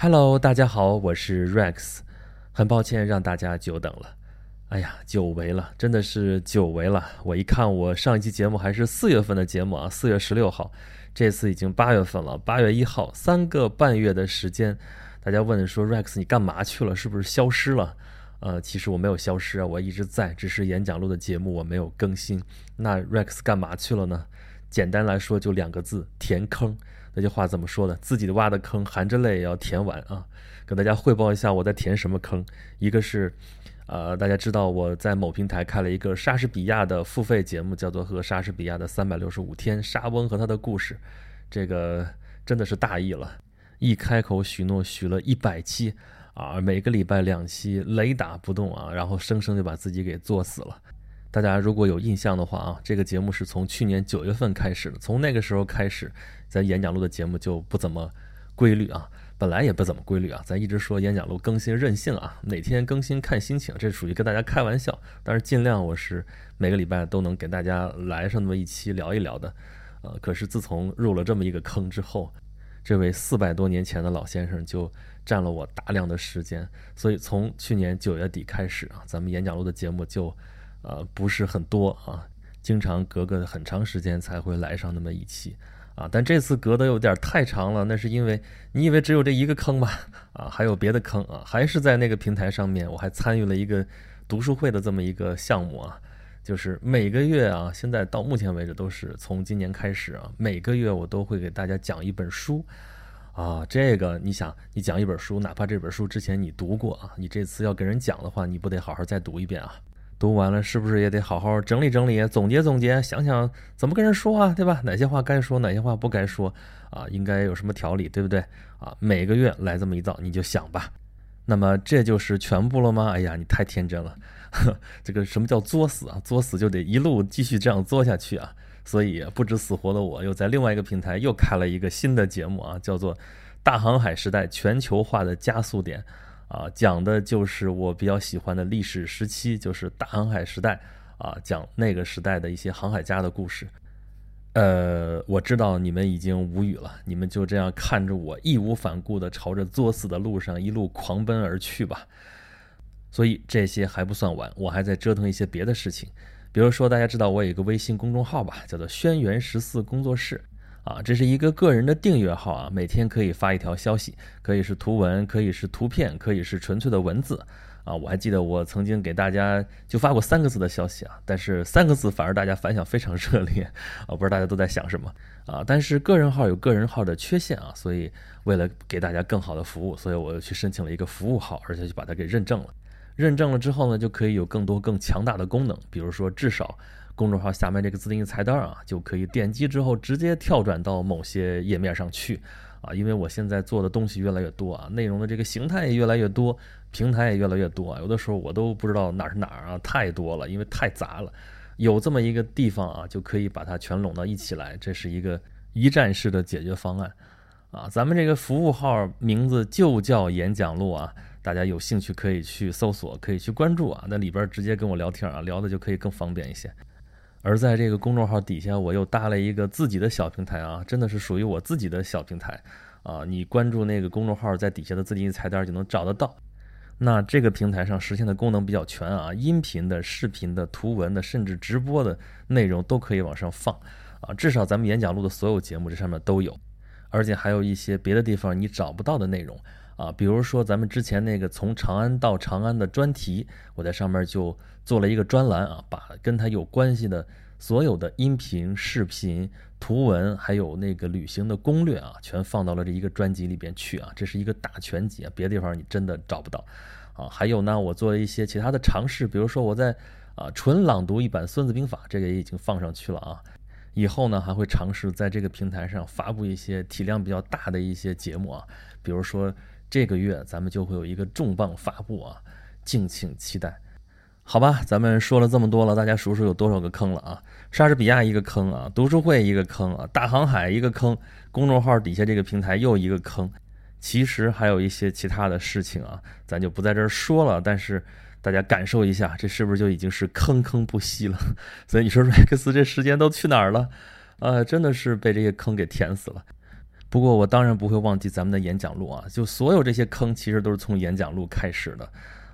Hello，大家好，我是 Rex，很抱歉让大家久等了。哎呀，久违了，真的是久违了。我一看，我上一期节目还是四月份的节目啊，四月十六号，这次已经八月份了，八月一号，三个半月的时间。大家问说 Rex 你干嘛去了？是不是消失了？呃，其实我没有消失啊，我一直在，只是演讲录的节目我没有更新。那 Rex 干嘛去了呢？简单来说就两个字：填坑。那句话怎么说的？自己挖的坑，含着泪也要填完啊！跟大家汇报一下我在填什么坑。一个是，呃，大家知道我在某平台开了一个莎士比亚的付费节目，叫做《和莎士比亚的三百六十五天：莎翁和他的故事》。这个真的是大意了，一开口许诺许了一百期啊，每个礼拜两期，雷打不动啊，然后生生就把自己给作死了。大家如果有印象的话啊，这个节目是从去年九月份开始的，从那个时候开始。咱演讲录的节目就不怎么规律啊，本来也不怎么规律啊。咱一直说演讲录更新任性啊，哪天更新看心情，这属于跟大家开玩笑。但是尽量我是每个礼拜都能给大家来上那么一期聊一聊的。呃，可是自从入了这么一个坑之后，这位四百多年前的老先生就占了我大量的时间，所以从去年九月底开始啊，咱们演讲录的节目就呃不是很多啊，经常隔个很长时间才会来上那么一期。啊，但这次隔得有点太长了，那是因为你以为只有这一个坑吧？啊，还有别的坑啊，还是在那个平台上面，我还参与了一个读书会的这么一个项目啊，就是每个月啊，现在到目前为止都是从今年开始啊，每个月我都会给大家讲一本书，啊，这个你想，你讲一本书，哪怕这本书之前你读过啊，你这次要跟人讲的话，你不得好好再读一遍啊？读完了是不是也得好好整理整理、总结总结，想想怎么跟人说啊，对吧？哪些话该说，哪些话不该说啊？应该有什么条理，对不对？啊，每个月来这么一道，你就想吧。那么这就是全部了吗？哎呀，你太天真了。呵 这个什么叫作死啊？作死就得一路继续这样作下去啊。所以不知死活的我又在另外一个平台又开了一个新的节目啊，叫做《大航海时代全球化的加速点》。啊，讲的就是我比较喜欢的历史时期，就是大航海时代啊，讲那个时代的一些航海家的故事。呃，我知道你们已经无语了，你们就这样看着我义无反顾地朝着作死的路上一路狂奔而去吧。所以这些还不算完，我还在折腾一些别的事情，比如说大家知道我有一个微信公众号吧，叫做“轩辕十四工作室”。啊，这是一个个人的订阅号啊，每天可以发一条消息，可以是图文，可以是图片，可以是纯粹的文字啊。我还记得我曾经给大家就发过三个字的消息啊，但是三个字反而大家反响非常热烈 啊，不知道大家都在想什么啊。但是个人号有个人号的缺陷啊，所以为了给大家更好的服务，所以我又去申请了一个服务号，而且就把它给认证了。认证了之后呢，就可以有更多更强大的功能，比如说至少。公众号下面这个自定义菜单啊，就可以点击之后直接跳转到某些页面上去啊。因为我现在做的东西越来越多啊，内容的这个形态也越来越多，平台也越来越多啊。有的时候我都不知道哪是哪儿啊，太多了，因为太杂了。有这么一个地方啊，就可以把它全拢到一起来，这是一个一站式的解决方案啊。咱们这个服务号名字就叫演讲录啊，大家有兴趣可以去搜索，可以去关注啊。那里边直接跟我聊天啊，聊的就可以更方便一些。而在这个公众号底下，我又搭了一个自己的小平台啊，真的是属于我自己的小平台啊。你关注那个公众号，在底下的自定义菜单就能找得到。那这个平台上实现的功能比较全啊，音频的、视频的、图文的，甚至直播的内容都可以往上放啊。至少咱们演讲录的所有节目这上面都有，而且还有一些别的地方你找不到的内容啊，比如说咱们之前那个从长安到长安的专题，我在上面就。做了一个专栏啊，把跟他有关系的所有的音频、视频、图文，还有那个旅行的攻略啊，全放到了这一个专辑里边去啊。这是一个大全集啊，别的地方你真的找不到啊。还有呢，我做了一些其他的尝试，比如说我在啊纯朗读一版《孙子兵法》，这个也已经放上去了啊。以后呢，还会尝试在这个平台上发布一些体量比较大的一些节目啊，比如说这个月咱们就会有一个重磅发布啊，敬请期待。好吧，咱们说了这么多了，大家数数有多少个坑了啊？莎士比亚一个坑啊，读书会一个坑啊，大航海一个坑，公众号底下这个平台又一个坑。其实还有一些其他的事情啊，咱就不在这儿说了。但是大家感受一下，这是不是就已经是坑坑不息了？所以你说瑞克斯这时间都去哪儿了？呃，真的是被这些坑给填死了。不过我当然不会忘记咱们的演讲录啊，就所有这些坑其实都是从演讲录开始的，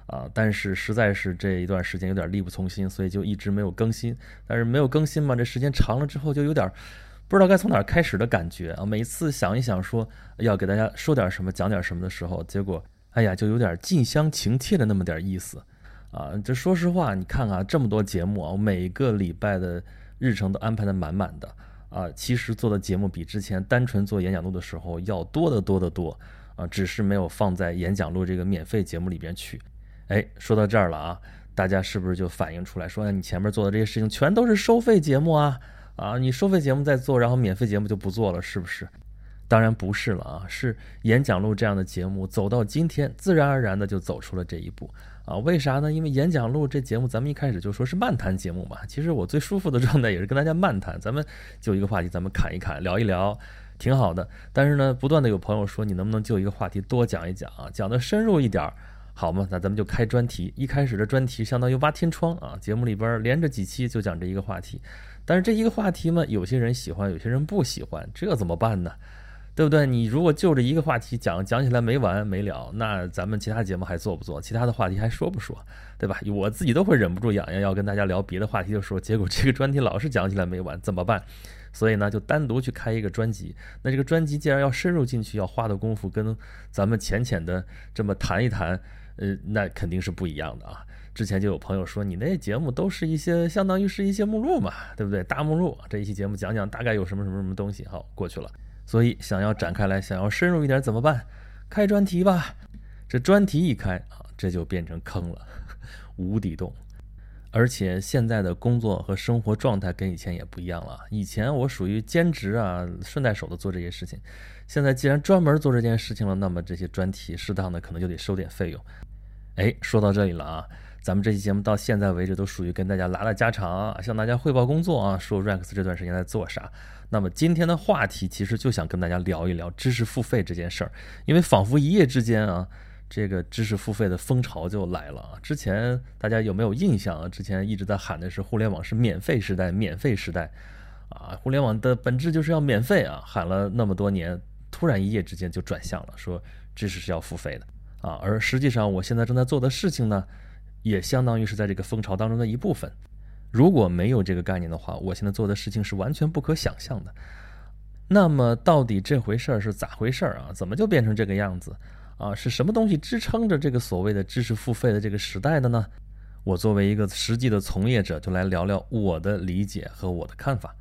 啊，但是实在是这一段时间有点力不从心，所以就一直没有更新。但是没有更新嘛，这时间长了之后就有点不知道该从哪儿开始的感觉啊。每次想一想说要给大家说点什么、讲点什么的时候，结果哎呀，就有点近乡情怯的那么点意思啊。这说实话，你看看这么多节目啊，我每个礼拜的日程都安排的满满的。啊，其实做的节目比之前单纯做演讲录的时候要多得多得多啊，只是没有放在演讲录这个免费节目里边去。哎，说到这儿了啊，大家是不是就反映出来说，你前面做的这些事情全都是收费节目啊？啊，你收费节目在做，然后免费节目就不做了，是不是？当然不是了啊，是演讲录这样的节目走到今天，自然而然的就走出了这一步。啊，为啥呢？因为演讲录这节目，咱们一开始就说是漫谈节目嘛。其实我最舒服的状态也是跟大家漫谈，咱们就一个话题，咱们侃一侃，聊一聊，挺好的。但是呢，不断的有朋友说，你能不能就一个话题多讲一讲啊，讲的深入一点儿，好嘛？那咱们就开专题。一开始的专题相当于挖天窗啊，节目里边连着几期就讲这一个话题。但是这一个话题嘛，有些人喜欢，有些人不喜欢，这怎么办呢？对不对？你如果就这一个话题讲讲起来没完没了，那咱们其他节目还做不做？其他的话题还说不说？对吧？我自己都会忍不住痒痒，要跟大家聊别的话题的时候，结果这个专题老是讲起来没完，怎么办？所以呢，就单独去开一个专辑。那这个专辑既然要深入进去，要花的功夫跟咱们浅浅的这么谈一谈，呃，那肯定是不一样的啊。之前就有朋友说，你那节目都是一些相当于是一些目录嘛，对不对？大目录，这一期节目讲讲大概有什么什么什么东西，好过去了。所以想要展开来，想要深入一点怎么办？开专题吧。这专题一开啊，这就变成坑了，无底洞。而且现在的工作和生活状态跟以前也不一样了。以前我属于兼职啊，顺带手的做这些事情。现在既然专门做这件事情了，那么这些专题适当的可能就得收点费用。哎，说到这里了啊。咱们这期节目到现在为止都属于跟大家拉拉家常，向大家汇报工作啊，说 Rex 这段时间在做啥。那么今天的话题其实就想跟大家聊一聊知识付费这件事儿，因为仿佛一夜之间啊，这个知识付费的风潮就来了啊。之前大家有没有印象啊？之前一直在喊的是互联网是免费时代，免费时代啊，互联网的本质就是要免费啊，喊了那么多年，突然一夜之间就转向了，说知识是要付费的啊。而实际上我现在正在做的事情呢？也相当于是在这个风潮当中的一部分。如果没有这个概念的话，我现在做的事情是完全不可想象的。那么，到底这回事儿是咋回事儿啊？怎么就变成这个样子啊？是什么东西支撑着这个所谓的知识付费的这个时代的呢？我作为一个实际的从业者，就来聊聊我的理解和我的看法。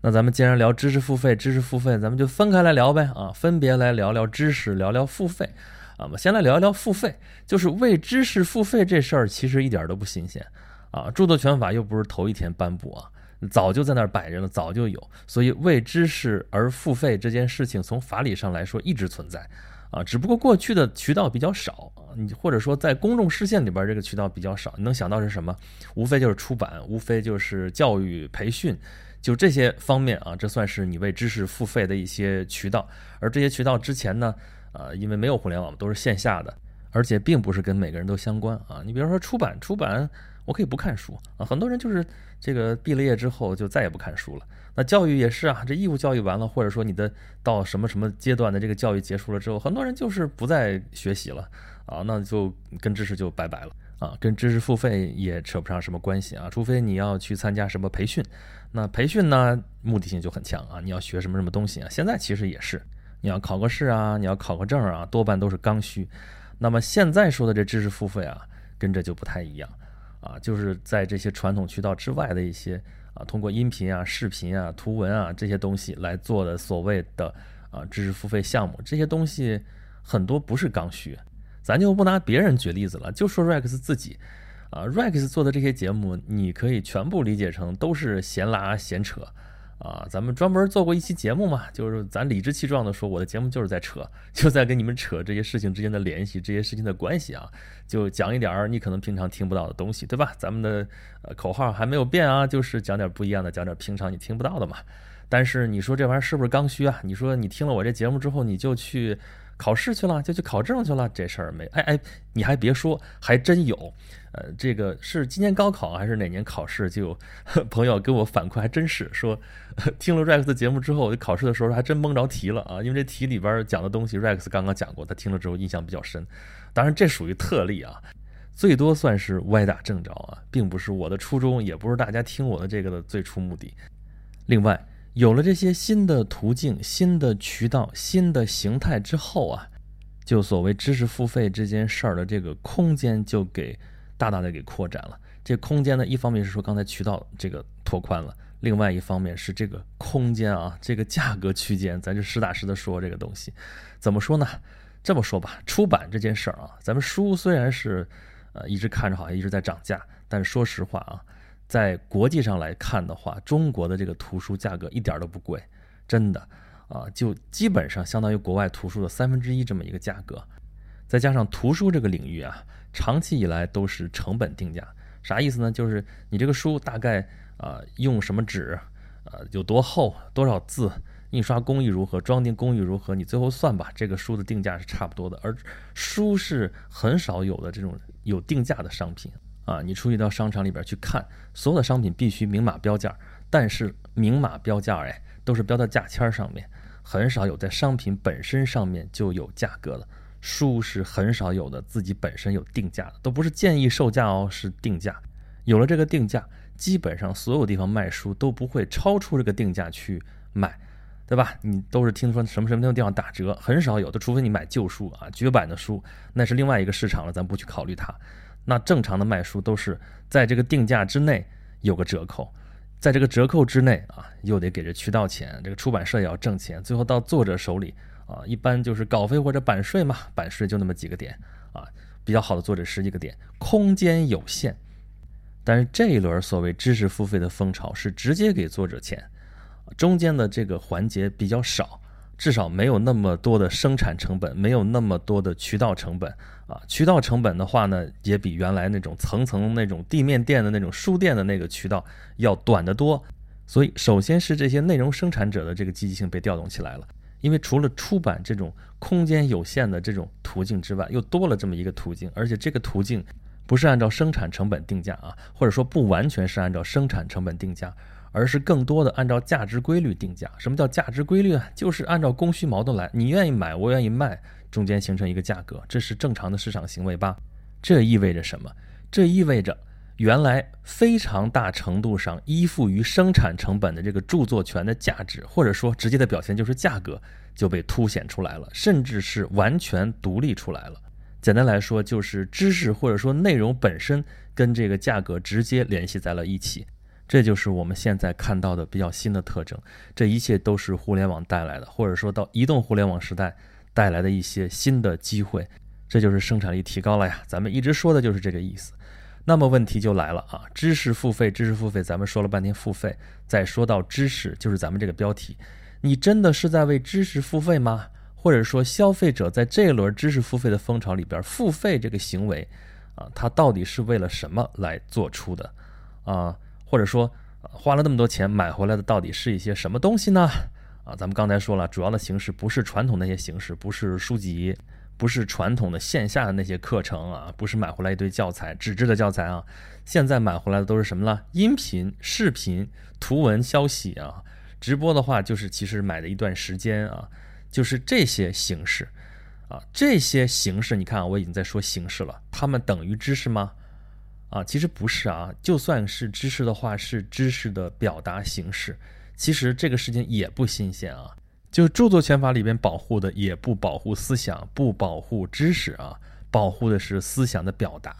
那咱们既然聊知识付费，知识付费，咱们就分开来聊呗啊，分别来聊聊知识，聊聊付费。啊，我们先来聊一聊付费，就是为知识付费这事儿，其实一点都不新鲜啊。著作权法又不是头一天颁布啊，早就在那儿摆着了，早就有。所以为知识而付费这件事情，从法理上来说一直存在啊，只不过过去的渠道比较少，你或者说在公众视线里边这个渠道比较少。你能想到是什么？无非就是出版，无非就是教育培训，就这些方面啊，这算是你为知识付费的一些渠道。而这些渠道之前呢？啊，因为没有互联网，都是线下的，而且并不是跟每个人都相关啊。你比如说出版，出版我可以不看书啊，很多人就是这个毕了业之后就再也不看书了。那教育也是啊，这义务教育完了，或者说你的到什么什么阶段的这个教育结束了之后，很多人就是不再学习了啊，那就跟知识就拜拜了啊，跟知识付费也扯不上什么关系啊，除非你要去参加什么培训，那培训呢目的性就很强啊，你要学什么什么东西啊，现在其实也是。你要考个试啊，你要考个证啊，多半都是刚需。那么现在说的这知识付费啊，跟这就不太一样啊，就是在这些传统渠道之外的一些啊，通过音频啊、视频啊、图文啊这些东西来做的所谓的啊知识付费项目，这些东西很多不是刚需。咱就不拿别人举例子了，就说 Rex 自己啊，Rex 做的这些节目，你可以全部理解成都是闲拉闲扯。啊，咱们专门做过一期节目嘛，就是咱理直气壮的说，我的节目就是在扯，就在跟你们扯这些事情之间的联系，这些事情的关系啊，就讲一点儿你可能平常听不到的东西，对吧？咱们的口号还没有变啊，就是讲点不一样的，讲点平常你听不到的嘛。但是你说这玩意儿是不是刚需啊？你说你听了我这节目之后，你就去考试去了，就去考证去了，这事儿没。哎哎，你还别说，还真有。呃，这个是今年高考还是哪年考试？就 朋友给我反馈，还真是说，听了 Rex 的节目之后，考试的时候还真蒙着题了啊。因为这题里边讲的东西，Rex 刚刚讲过，他听了之后印象比较深。当然，这属于特例啊，最多算是歪打正着啊，并不是我的初衷，也不是大家听我的这个的最初目的。另外，有了这些新的途径、新的渠道、新的形态之后啊，就所谓知识付费这件事儿的这个空间就给。大大的给扩展了，这空间呢，一方面是说刚才渠道这个拓宽了，另外一方面是这个空间啊，这个价格区间，咱就实打实的说这个东西，怎么说呢？这么说吧，出版这件事儿啊，咱们书虽然是呃一直看着好像一直在涨价，但是说实话啊，在国际上来看的话，中国的这个图书价格一点都不贵，真的啊，就基本上相当于国外图书的三分之一这么一个价格，再加上图书这个领域啊。长期以来都是成本定价，啥意思呢？就是你这个书大概啊用什么纸，呃有多厚，多少字，印刷工艺如何，装订工艺如何，你最后算吧，这个书的定价是差不多的。而书是很少有的这种有定价的商品啊，你出去到商场里边去看，所有的商品必须明码标价，但是明码标价哎都是标在价签上面，很少有在商品本身上面就有价格的。书是很少有的，自己本身有定价的，都不是建议售价哦，是定价。有了这个定价，基本上所有地方卖书都不会超出这个定价去卖，对吧？你都是听说什么什么地方打折，很少有的，除非你买旧书啊，绝版的书，那是另外一个市场了，咱不去考虑它。那正常的卖书都是在这个定价之内有个折扣，在这个折扣之内啊，又得给这渠道钱，这个出版社也要挣钱，最后到作者手里。啊，一般就是稿费或者版税嘛，版税就那么几个点啊，比较好的作者十几个点，空间有限。但是这一轮所谓知识付费的风潮是直接给作者钱，中间的这个环节比较少，至少没有那么多的生产成本，没有那么多的渠道成本啊。渠道成本的话呢，也比原来那种层层那种地面店的那种书店的那个渠道要短得多。所以，首先是这些内容生产者的这个积极性被调动起来了。因为除了出版这种空间有限的这种途径之外，又多了这么一个途径，而且这个途径不是按照生产成本定价啊，或者说不完全是按照生产成本定价，而是更多的按照价值规律定价。什么叫价值规律啊？就是按照供需矛盾来，你愿意买，我愿意卖，中间形成一个价格，这是正常的市场行为吧？这意味着什么？这意味着。原来非常大程度上依附于生产成本的这个著作权的价值，或者说直接的表现就是价格，就被凸显出来了，甚至是完全独立出来了。简单来说，就是知识或者说内容本身跟这个价格直接联系在了一起。这就是我们现在看到的比较新的特征。这一切都是互联网带来的，或者说到移动互联网时代带来的一些新的机会。这就是生产力提高了呀。咱们一直说的就是这个意思。那么问题就来了啊！知识付费，知识付费，咱们说了半天付费，再说到知识，就是咱们这个标题，你真的是在为知识付费吗？或者说，消费者在这一轮知识付费的风潮里边，付费这个行为，啊，它到底是为了什么来做出的？啊，或者说，花了那么多钱买回来的到底是一些什么东西呢？啊，咱们刚才说了，主要的形式不是传统那些形式，不是书籍。不是传统的线下的那些课程啊，不是买回来一堆教材，纸质的教材啊，现在买回来的都是什么了？音频、视频、图文消息啊，直播的话就是其实买的一段时间啊，就是这些形式啊，这些形式，你看我已经在说形式了，它们等于知识吗？啊，其实不是啊，就算是知识的话，是知识的表达形式，其实这个事情也不新鲜啊。就著作权法里边保护的也不保护思想，不保护知识啊，保护的是思想的表达。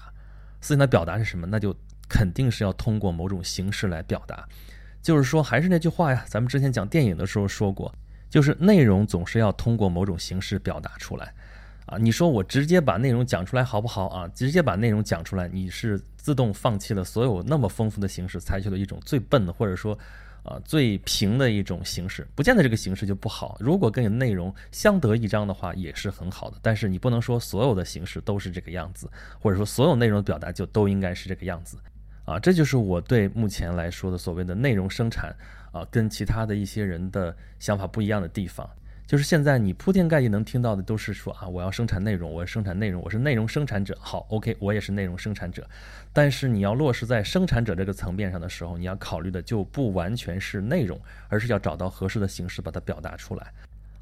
思想的表达是什么？那就肯定是要通过某种形式来表达。就是说，还是那句话呀，咱们之前讲电影的时候说过，就是内容总是要通过某种形式表达出来啊。你说我直接把内容讲出来好不好啊？直接把内容讲出来，你是自动放弃了所有那么丰富的形式，采取了一种最笨的，或者说。啊，最平的一种形式，不见得这个形式就不好。如果跟你内容相得益彰的话，也是很好的。但是你不能说所有的形式都是这个样子，或者说所有内容的表达就都应该是这个样子。啊，这就是我对目前来说的所谓的内容生产啊，跟其他的一些人的想法不一样的地方。就是现在你铺天盖地能听到的都是说啊，我要生产内容，我要生产内容，我是内容生产者。好，OK，我也是内容生产者。但是你要落实在生产者这个层面上的时候，你要考虑的就不完全是内容，而是要找到合适的形式把它表达出来。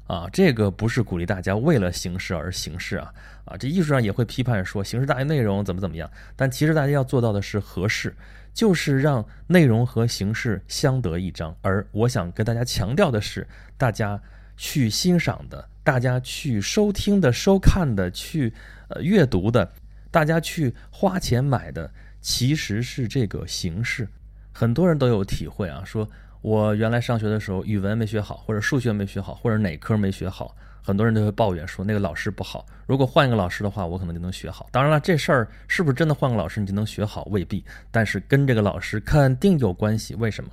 啊，这个不是鼓励大家为了形式而形式啊啊！这艺术上也会批判说形式大于内容怎么怎么样，但其实大家要做到的是合适，就是让内容和形式相得益彰。而我想跟大家强调的是，大家去欣赏的、大家去收听的、收看的、去呃阅读的、大家去花钱买的，其实是这个形式。很多人都有体会啊，说。我原来上学的时候，语文没学好，或者数学没学好，或者哪科没学好，很多人都会抱怨说那个老师不好。如果换一个老师的话，我可能就能学好。当然了，这事儿是不是真的换个老师你就能学好，未必。但是跟这个老师肯定有关系。为什么？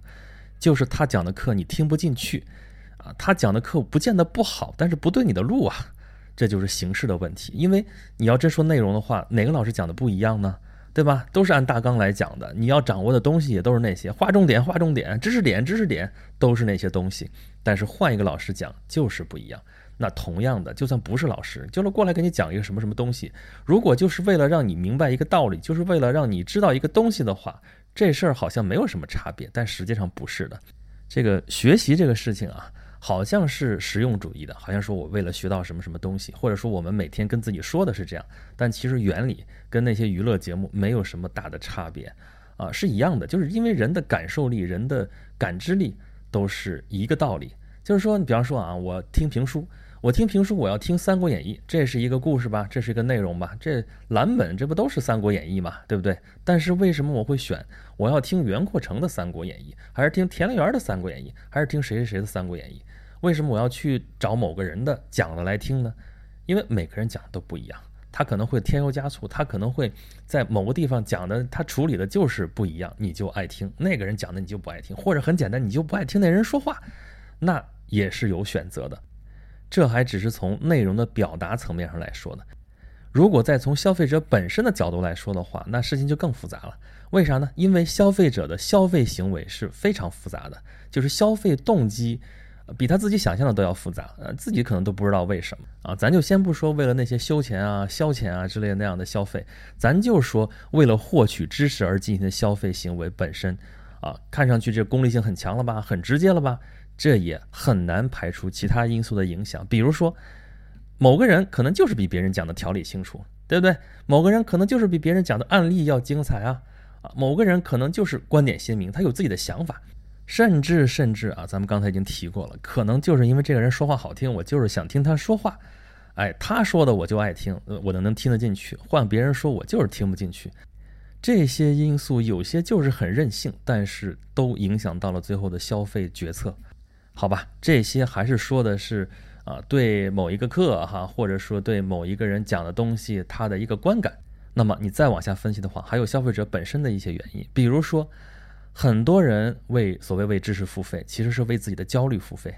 就是他讲的课你听不进去，啊，他讲的课不见得不好，但是不对你的路啊，这就是形式的问题。因为你要真说内容的话，哪个老师讲的不一样呢？对吧？都是按大纲来讲的，你要掌握的东西也都是那些，划重点，划重点，知识点，知识点，都是那些东西。但是换一个老师讲就是不一样。那同样的，就算不是老师，就是过来给你讲一个什么什么东西，如果就是为了让你明白一个道理，就是为了让你知道一个东西的话，这事儿好像没有什么差别，但实际上不是的。这个学习这个事情啊。好像是实用主义的，好像说我为了学到什么什么东西，或者说我们每天跟自己说的是这样，但其实原理跟那些娱乐节目没有什么大的差别，啊，是一样的，就是因为人的感受力、人的感知力都是一个道理。就是说，你比方说啊，我听评书。我听评书，我要听《三国演义》，这是一个故事吧？这是一个内容吧？这蓝本这不都是《三国演义》嘛？对不对？但是为什么我会选我要听袁阔成的《三国演义》，还是听田连元的《三国演义》，还是听谁谁谁的《三国演义》？为什么我要去找某个人的讲的来听呢？因为每个人讲的都不一样，他可能会添油加醋，他可能会在某个地方讲的，他处理的就是不一样，你就爱听；那个人讲的你就不爱听，或者很简单，你就不爱听那人说话，那也是有选择的。这还只是从内容的表达层面上来说的，如果再从消费者本身的角度来说的话，那事情就更复杂了。为啥呢？因为消费者的消费行为是非常复杂的，就是消费动机比他自己想象的都要复杂，呃，自己可能都不知道为什么啊。咱就先不说为了那些休闲啊、消遣啊之类的那样的消费，咱就说为了获取知识而进行的消费行为本身，啊，看上去这功利性很强了吧，很直接了吧？这也很难排除其他因素的影响，比如说，某个人可能就是比别人讲的条理清楚，对不对？某个人可能就是比别人讲的案例要精彩啊，啊，某个人可能就是观点鲜明，他有自己的想法，甚至甚至啊，咱们刚才已经提过了，可能就是因为这个人说话好听，我就是想听他说话，哎，他说的我就爱听，我能能听得进去，换别人说我就是听不进去，这些因素有些就是很任性，但是都影响到了最后的消费决策。好吧，这些还是说的是啊，对某一个课哈，或者说对某一个人讲的东西，他的一个观感。那么你再往下分析的话，还有消费者本身的一些原因，比如说，很多人为所谓为知识付费，其实是为自己的焦虑付费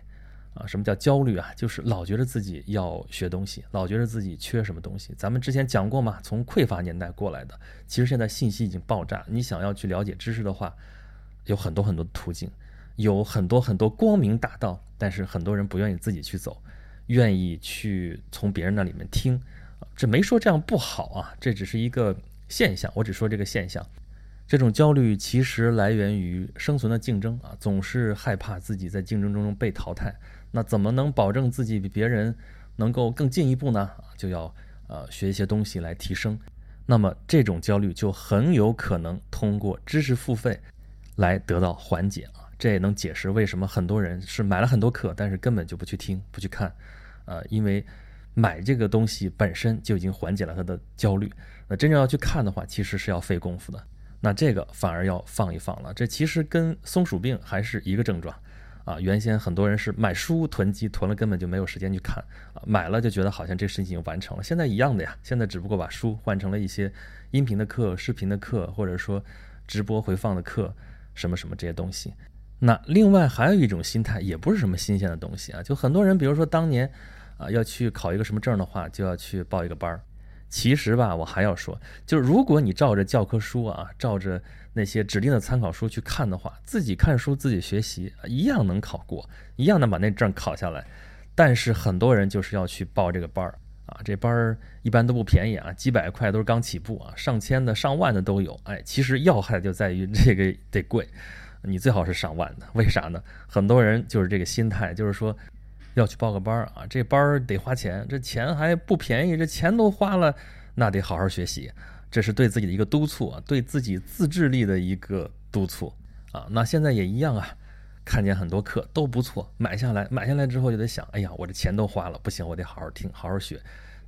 啊。什么叫焦虑啊？就是老觉得自己要学东西，老觉得自己缺什么东西。咱们之前讲过嘛，从匮乏年代过来的，其实现在信息已经爆炸，你想要去了解知识的话，有很多很多途径。有很多很多光明大道，但是很多人不愿意自己去走，愿意去从别人那里面听，这没说这样不好啊，这只是一个现象，我只说这个现象。这种焦虑其实来源于生存的竞争啊，总是害怕自己在竞争中被淘汰，那怎么能保证自己比别人能够更进一步呢？就要呃学一些东西来提升，那么这种焦虑就很有可能通过知识付费来得到缓解啊。这也能解释为什么很多人是买了很多课，但是根本就不去听、不去看，呃，因为买这个东西本身就已经缓解了他的焦虑。那真正要去看的话，其实是要费功夫的。那这个反而要放一放了。这其实跟松鼠病还是一个症状啊。原先很多人是买书囤积，囤了根本就没有时间去看啊，买了就觉得好像这事情已经完成了。现在一样的呀，现在只不过把书换成了一些音频的课、视频的课，或者说直播回放的课，什么什么这些东西。那另外还有一种心态，也不是什么新鲜的东西啊。就很多人，比如说当年，啊要去考一个什么证的话，就要去报一个班儿。其实吧，我还要说，就是如果你照着教科书啊，照着那些指定的参考书去看的话，自己看书自己学习，一样能考过，一样能把那证考下来。但是很多人就是要去报这个班儿啊，这班儿一般都不便宜啊，几百块都是刚起步啊，上千的、上万的都有。哎，其实要害就在于这个得贵，你最好是上万的。为啥呢？很多人就是这个心态，就是说要去报个班儿啊，这班儿得花钱，这钱还不便宜，这钱都花了，那得好好学习。这是对自己的一个督促啊，对自己自制力的一个督促啊。那现在也一样啊。看见很多课都不错，买下来，买下来之后就得想，哎呀，我这钱都花了，不行，我得好好听，好好学，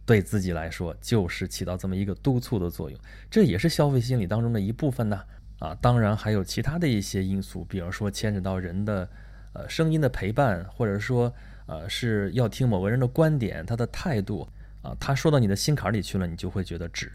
对自己来说就是起到这么一个督促的作用，这也是消费心理当中的一部分呢。啊，当然还有其他的一些因素，比如说牵扯到人的，呃，声音的陪伴，或者说，呃，是要听某个人的观点，他的态度，啊，他说到你的心坎里去了，你就会觉得值。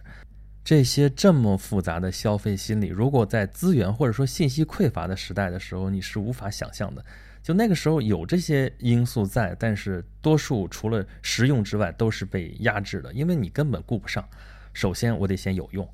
这些这么复杂的消费心理，如果在资源或者说信息匮乏的时代的时候，你是无法想象的。就那个时候有这些因素在，但是多数除了实用之外都是被压制的，因为你根本顾不上。首先我得先有用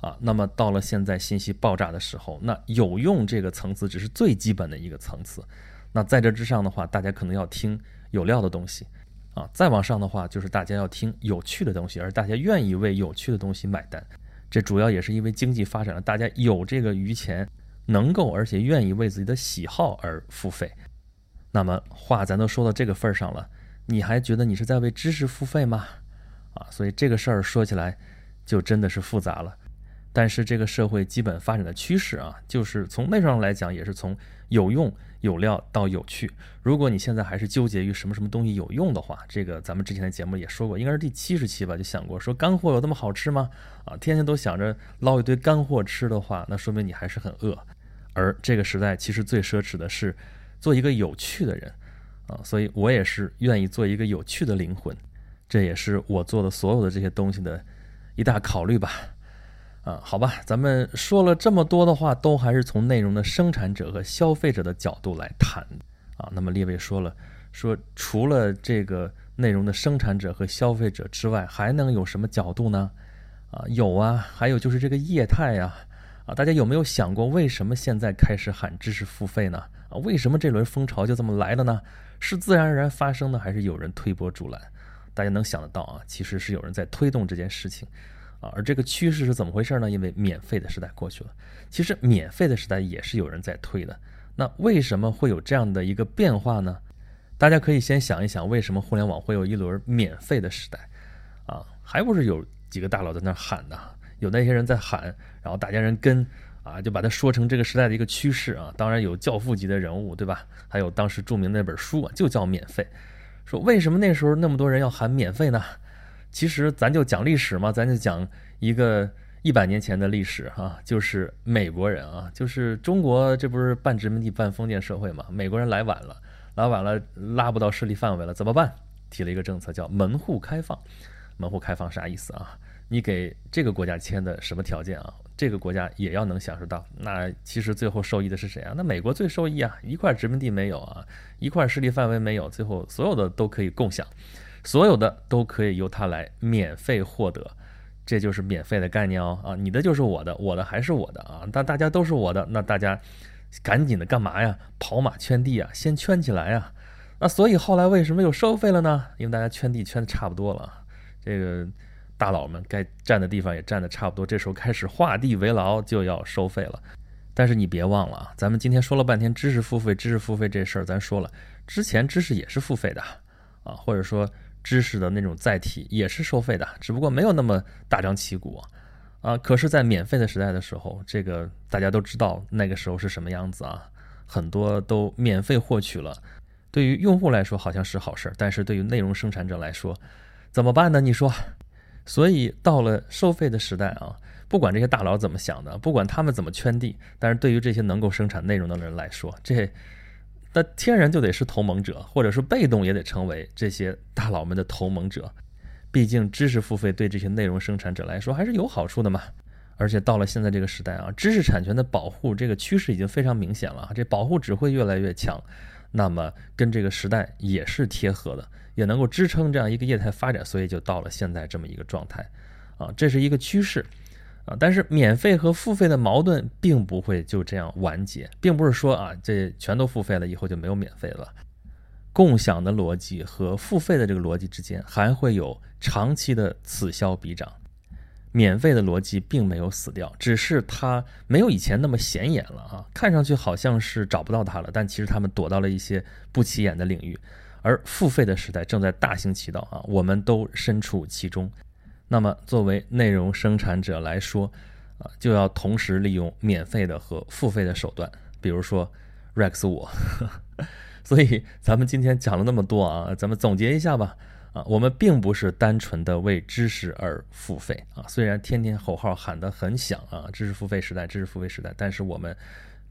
啊。那么到了现在信息爆炸的时候，那有用这个层次只是最基本的一个层次。那在这之上的话，大家可能要听有料的东西。啊，再往上的话，就是大家要听有趣的东西，而大家愿意为有趣的东西买单。这主要也是因为经济发展了，大家有这个余钱，能够而且愿意为自己的喜好而付费。那么话咱都说到这个份儿上了，你还觉得你是在为知识付费吗？啊，所以这个事儿说起来就真的是复杂了。但是这个社会基本发展的趋势啊，就是从内容上来讲，也是从有用。有料到有趣。如果你现在还是纠结于什么什么东西有用的话，这个咱们之前的节目也说过，应该是第七十期吧，就想过说干货有这么好吃吗？啊，天天都想着捞一堆干货吃的话，那说明你还是很饿。而这个时代其实最奢侈的是做一个有趣的人啊，所以我也是愿意做一个有趣的灵魂，这也是我做的所有的这些东西的一大考虑吧。啊，好吧，咱们说了这么多的话，都还是从内容的生产者和消费者的角度来谈啊。那么列位说了，说除了这个内容的生产者和消费者之外，还能有什么角度呢？啊，有啊，还有就是这个业态呀。啊，大家有没有想过，为什么现在开始喊知识付费呢？啊，为什么这轮风潮就这么来了呢？是自然而然发生的，还是有人推波助澜？大家能想得到啊，其实是有人在推动这件事情。啊，而这个趋势是怎么回事呢？因为免费的时代过去了，其实免费的时代也是有人在推的。那为什么会有这样的一个变化呢？大家可以先想一想，为什么互联网会有一轮免费的时代？啊，还不是有几个大佬在那喊的，有那些人在喊，然后大家人跟，啊，就把它说成这个时代的一个趋势啊。当然有教父级的人物，对吧？还有当时著名的那本书啊，就叫免费。说为什么那时候那么多人要喊免费呢？其实咱就讲历史嘛，咱就讲一个一百年前的历史哈，就是美国人啊，就是中国这不是半殖民地半封建社会嘛，美国人来晚了，来晚了拉不到势力范围了，怎么办？提了一个政策叫门户开放。门户开放啥意思啊？你给这个国家签的什么条件啊？这个国家也要能享受到。那其实最后受益的是谁啊？那美国最受益啊，一块殖民地没有啊，一块势力范围没有，最后所有的都可以共享。所有的都可以由他来免费获得，这就是免费的概念哦啊，你的就是我的，我的还是我的啊，但大家都是我的，那大家赶紧的干嘛呀？跑马圈地啊，先圈起来啊！那所以后来为什么又收费了呢？因为大家圈地圈的差不多了，这个大佬们该占的地方也占的差不多，这时候开始画地为牢，就要收费了。但是你别忘了啊，咱们今天说了半天知识付费，知识付费这事儿，咱说了之前知识也是付费的啊，或者说。知识的那种载体也是收费的，只不过没有那么大张旗鼓啊。可是，在免费的时代的时候，这个大家都知道那个时候是什么样子啊，很多都免费获取了。对于用户来说好像是好事，但是对于内容生产者来说怎么办呢？你说，所以到了收费的时代啊，不管这些大佬怎么想的，不管他们怎么圈地，但是对于这些能够生产内容的人来说，这。那天然就得是同盟者，或者说被动也得成为这些大佬们的同盟者。毕竟知识付费对这些内容生产者来说还是有好处的嘛。而且到了现在这个时代啊，知识产权的保护这个趋势已经非常明显了，这保护只会越来越强。那么跟这个时代也是贴合的，也能够支撑这样一个业态发展，所以就到了现在这么一个状态啊，这是一个趋势。啊，但是免费和付费的矛盾并不会就这样完结，并不是说啊，这全都付费了以后就没有免费了。共享的逻辑和付费的这个逻辑之间还会有长期的此消彼长。免费的逻辑并没有死掉，只是它没有以前那么显眼了啊，看上去好像是找不到它了，但其实他们躲到了一些不起眼的领域。而付费的时代正在大行其道啊，我们都身处其中。那么作为内容生产者来说，啊，就要同时利用免费的和付费的手段，比如说 Rex 我。所以咱们今天讲了那么多啊，咱们总结一下吧。啊，我们并不是单纯的为知识而付费啊，虽然天天口号喊得很响啊，知识付费时代，知识付费时代，但是我们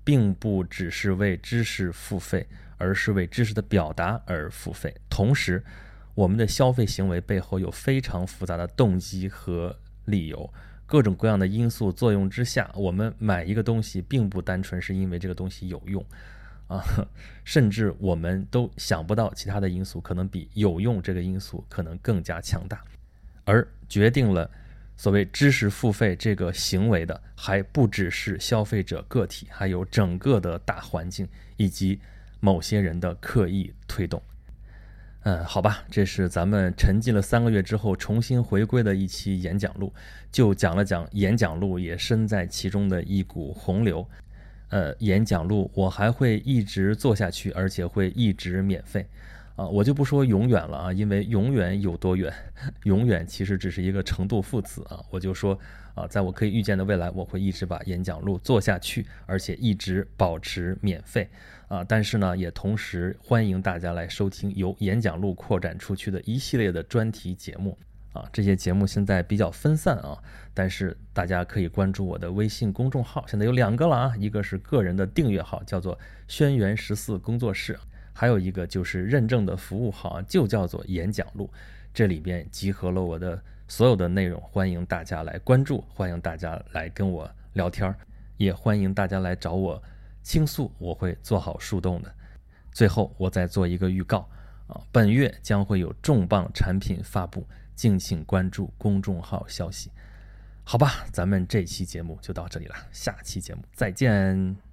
并不只是为知识付费，而是为知识的表达而付费。同时，我们的消费行为背后有非常复杂的动机和理由，各种各样的因素作用之下，我们买一个东西并不单纯是因为这个东西有用。啊，甚至我们都想不到其他的因素可能比有用这个因素可能更加强大，而决定了所谓知识付费这个行为的，还不只是消费者个体，还有整个的大环境以及某些人的刻意推动。嗯，好吧，这是咱们沉寂了三个月之后重新回归的一期演讲录，就讲了讲演讲录也身在其中的一股洪流。呃，演讲录我还会一直做下去，而且会一直免费，啊，我就不说永远了啊，因为永远有多远，永远其实只是一个程度副词啊，我就说啊，在我可以预见的未来，我会一直把演讲录做下去，而且一直保持免费，啊，但是呢，也同时欢迎大家来收听由演讲录扩展出去的一系列的专题节目。啊，这些节目现在比较分散啊，但是大家可以关注我的微信公众号，现在有两个了啊，一个是个人的订阅号，叫做“轩辕十四工作室”，还有一个就是认证的服务号，就叫做“演讲录”。这里边集合了我的所有的内容，欢迎大家来关注，欢迎大家来跟我聊天儿，也欢迎大家来找我倾诉，我会做好树洞的。最后，我再做一个预告啊，本月将会有重磅产品发布。敬请关注公众号消息，好吧，咱们这期节目就到这里了，下期节目再见。